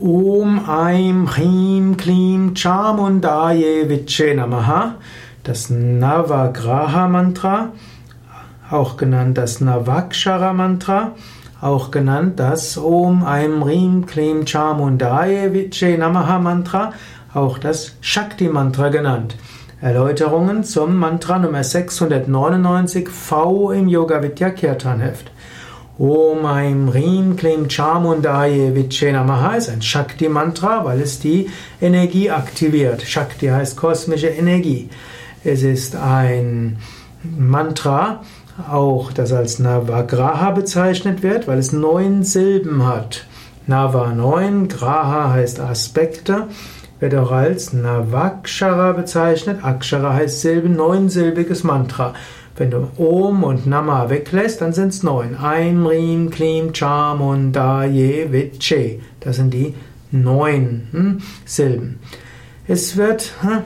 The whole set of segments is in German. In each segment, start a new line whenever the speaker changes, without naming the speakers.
Om Aim Hrim Klim Chamundaye Viche Namaha, das Navagraha Mantra, auch genannt das Navakshara Mantra, auch genannt das Om Aim Hrim Klim Chamundaye Viche Namaha Mantra, auch das Shakti Mantra genannt. Erläuterungen zum Mantra Nummer 699 V im Yoga Vidya Kirtan Heft. Om Aim Rim Klim Chamundaye Viche Namaha ist ein Shakti-Mantra, weil es die Energie aktiviert. Shakti heißt kosmische Energie. Es ist ein Mantra, auch das als Navagraha bezeichnet wird, weil es neun Silben hat. Nava neun, Graha heißt Aspekte, wird auch als Navakshara bezeichnet. Akshara heißt Silben, neunsilbiges Mantra. Wenn du Om und Nama weglässt, dann sind es neun. Ein, Rim, Klim, Cham und Da, Je, Vit. Das sind die neun hm, Silben. Es wird hm,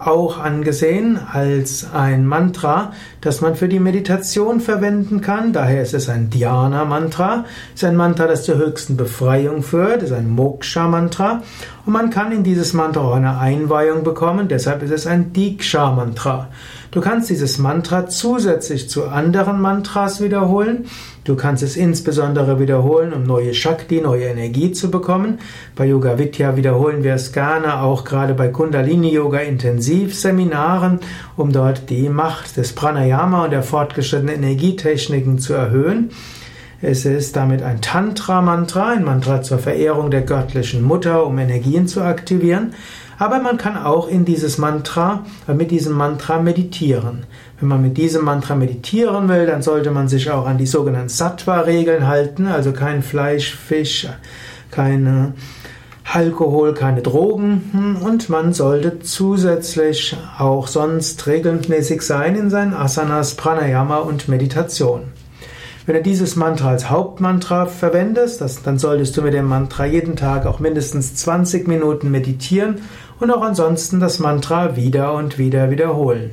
auch angesehen als ein Mantra, das man für die Meditation verwenden kann. Daher ist es ein Dhyana-Mantra. Es ist ein Mantra, das zur höchsten Befreiung führt. Es ist ein Moksha-Mantra. Und man kann in dieses Mantra auch eine Einweihung bekommen. Deshalb ist es ein Diksha-Mantra. Du kannst dieses Mantra zusätzlich zu anderen Mantras wiederholen. Du kannst es insbesondere wiederholen, um neue Shakti, neue Energie zu bekommen. Bei Yoga Vidya wiederholen wir es gerne, auch gerade bei Kundalini Yoga Intensivseminaren, um dort die Macht des Pranayama und der fortgeschrittenen Energietechniken zu erhöhen. Es ist damit ein Tantra-Mantra, ein Mantra zur Verehrung der göttlichen Mutter, um Energien zu aktivieren. Aber man kann auch in dieses Mantra, äh, mit diesem Mantra meditieren. Wenn man mit diesem Mantra meditieren will, dann sollte man sich auch an die sogenannten Sattva-Regeln halten, also kein Fleisch, Fisch, keine Alkohol, keine Drogen hm, und man sollte zusätzlich auch sonst regelmäßig sein in seinen Asanas, Pranayama und Meditation. Wenn du dieses Mantra als Hauptmantra verwendest, das, dann solltest du mit dem Mantra jeden Tag auch mindestens 20 Minuten meditieren und auch ansonsten das Mantra wieder und wieder wiederholen.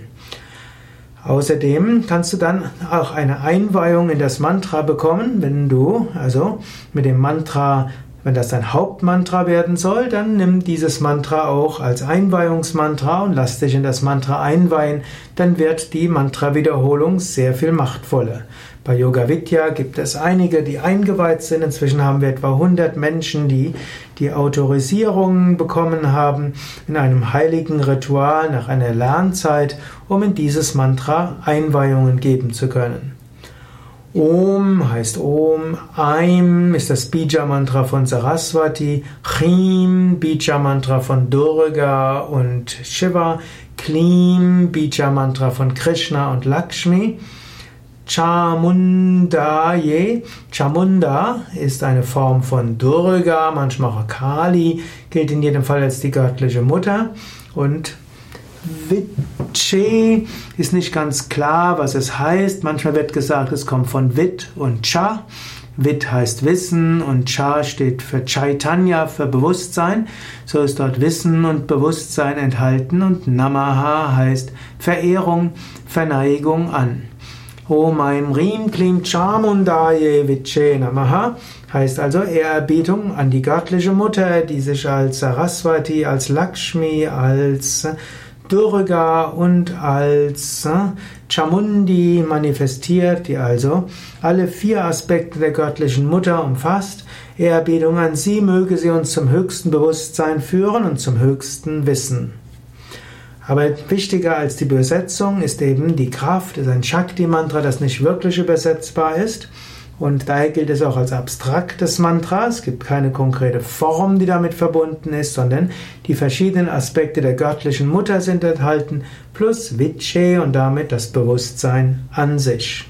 Außerdem kannst du dann auch eine Einweihung in das Mantra bekommen, wenn du also mit dem Mantra, wenn das dein Hauptmantra werden soll, dann nimm dieses Mantra auch als Einweihungsmantra und lass dich in das Mantra einweihen, dann wird die Mantra-Wiederholung sehr viel machtvoller. Bei Yoga Vidya gibt es einige, die eingeweiht sind. Inzwischen haben wir etwa 100 Menschen, die die Autorisierung bekommen haben in einem heiligen Ritual nach einer Lernzeit, um in dieses Mantra Einweihungen geben zu können. Om heißt Om, Aim ist das Bija-Mantra von Saraswati, Chim, Bija-Mantra von Durga und Shiva, Klim, Bija-Mantra von Krishna und Lakshmi. Chamundaye. Chamunda ist eine Form von Durga, manchmal auch Kali, gilt in jedem Fall als die göttliche Mutter. Und Viche ist nicht ganz klar, was es heißt. Manchmal wird gesagt, es kommt von Vit und Cha. Vit heißt Wissen und Cha steht für Chaitanya, für Bewusstsein. So ist dort Wissen und Bewusstsein enthalten und Namaha heißt Verehrung, Verneigung an. Om Aim Rim Klim Chamundaye Viche Namaha heißt also Ehrerbietung an die göttliche Mutter, die sich als Saraswati, als Lakshmi, als Durga und als Chamundi manifestiert, die also alle vier Aspekte der göttlichen Mutter umfasst. Ehrerbietung an sie möge sie uns zum höchsten Bewusstsein führen und zum höchsten Wissen. Aber wichtiger als die Übersetzung ist eben die Kraft, ist ein Shakti-Mantra, das nicht wirklich übersetzbar ist. Und daher gilt es auch als abstraktes Mantra. Es gibt keine konkrete Form, die damit verbunden ist, sondern die verschiedenen Aspekte der göttlichen Mutter sind enthalten, plus Viche und damit das Bewusstsein an sich.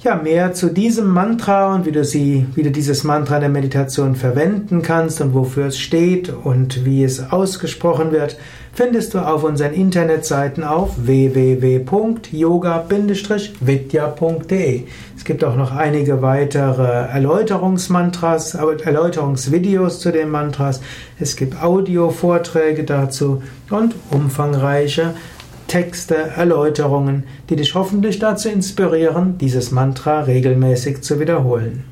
Ja, mehr zu diesem Mantra und wie du sie, wie du dieses Mantra in der Meditation verwenden kannst und wofür es steht und wie es ausgesprochen wird, findest du auf unseren Internetseiten auf www.yoga-vidya.de. Es gibt auch noch einige weitere Erläuterungsmantras, Erläuterungsvideos zu den Mantras. Es gibt Audiovorträge dazu und umfangreiche Texte, Erläuterungen, die dich hoffentlich dazu inspirieren, dieses Mantra regelmäßig zu wiederholen.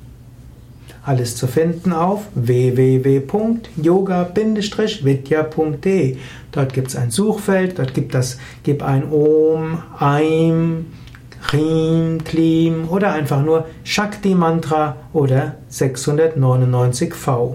Alles zu finden auf www.yoga-vidya.de. Dort gibt es ein Suchfeld, dort gibt es gib ein Om, Aim, Chim, Klim oder einfach nur Shakti Mantra oder 699V.